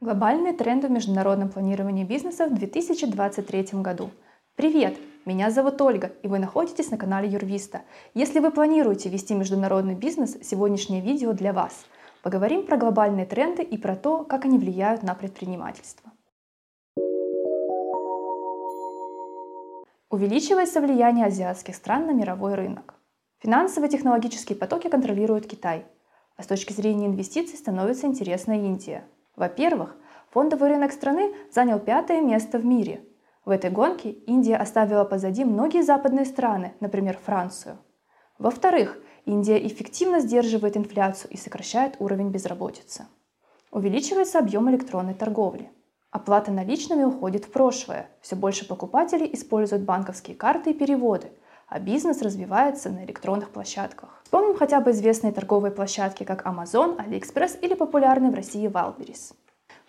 Глобальные тренды в международном планировании бизнеса в 2023 году. Привет! Меня зовут Ольга, и вы находитесь на канале Юрвиста. Если вы планируете вести международный бизнес, сегодняшнее видео для вас. Поговорим про глобальные тренды и про то, как они влияют на предпринимательство. Увеличивается влияние азиатских стран на мировой рынок. Финансовые технологические потоки контролирует Китай, а с точки зрения инвестиций становится интересна Индия – во-первых, фондовый рынок страны занял пятое место в мире. В этой гонке Индия оставила позади многие западные страны, например, Францию. Во-вторых, Индия эффективно сдерживает инфляцию и сокращает уровень безработицы. Увеличивается объем электронной торговли. Оплата наличными уходит в прошлое. Все больше покупателей используют банковские карты и переводы, а бизнес развивается на электронных площадках. Вспомним хотя бы известные торговые площадки, как Amazon, AliExpress или популярный в России Wildberries.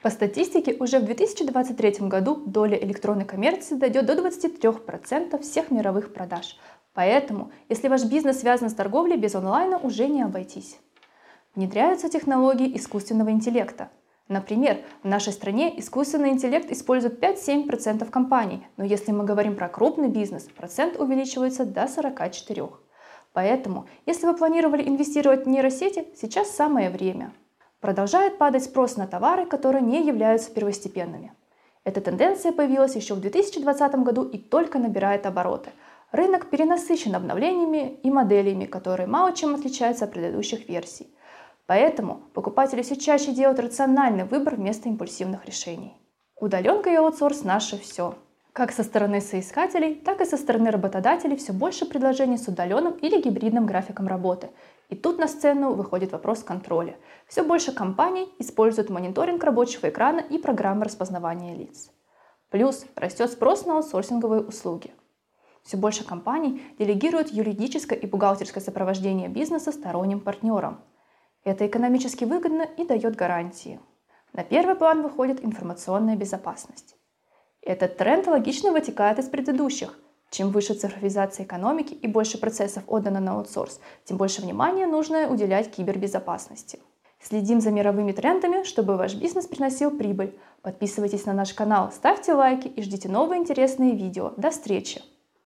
По статистике, уже в 2023 году доля электронной коммерции дойдет до 23% всех мировых продаж. Поэтому, если ваш бизнес связан с торговлей, без онлайна уже не обойтись. Внедряются технологии искусственного интеллекта – Например, в нашей стране искусственный интеллект использует 5-7% компаний, но если мы говорим про крупный бизнес, процент увеличивается до 44%. Поэтому, если вы планировали инвестировать в нейросети, сейчас самое время. Продолжает падать спрос на товары, которые не являются первостепенными. Эта тенденция появилась еще в 2020 году и только набирает обороты. Рынок перенасыщен обновлениями и моделями, которые мало чем отличаются от предыдущих версий. Поэтому покупатели все чаще делают рациональный выбор вместо импульсивных решений. Удаленка и аутсорс – наше все. Как со стороны соискателей, так и со стороны работодателей все больше предложений с удаленным или гибридным графиком работы. И тут на сцену выходит вопрос контроля. Все больше компаний используют мониторинг рабочего экрана и программы распознавания лиц. Плюс растет спрос на аутсорсинговые услуги. Все больше компаний делегируют юридическое и бухгалтерское сопровождение бизнеса сторонним партнерам – это экономически выгодно и дает гарантии. На первый план выходит информационная безопасность. Этот тренд логично вытекает из предыдущих. Чем выше цифровизация экономики и больше процессов отдано на аутсорс, тем больше внимания нужно уделять кибербезопасности. Следим за мировыми трендами, чтобы ваш бизнес приносил прибыль. Подписывайтесь на наш канал, ставьте лайки и ждите новые интересные видео. До встречи!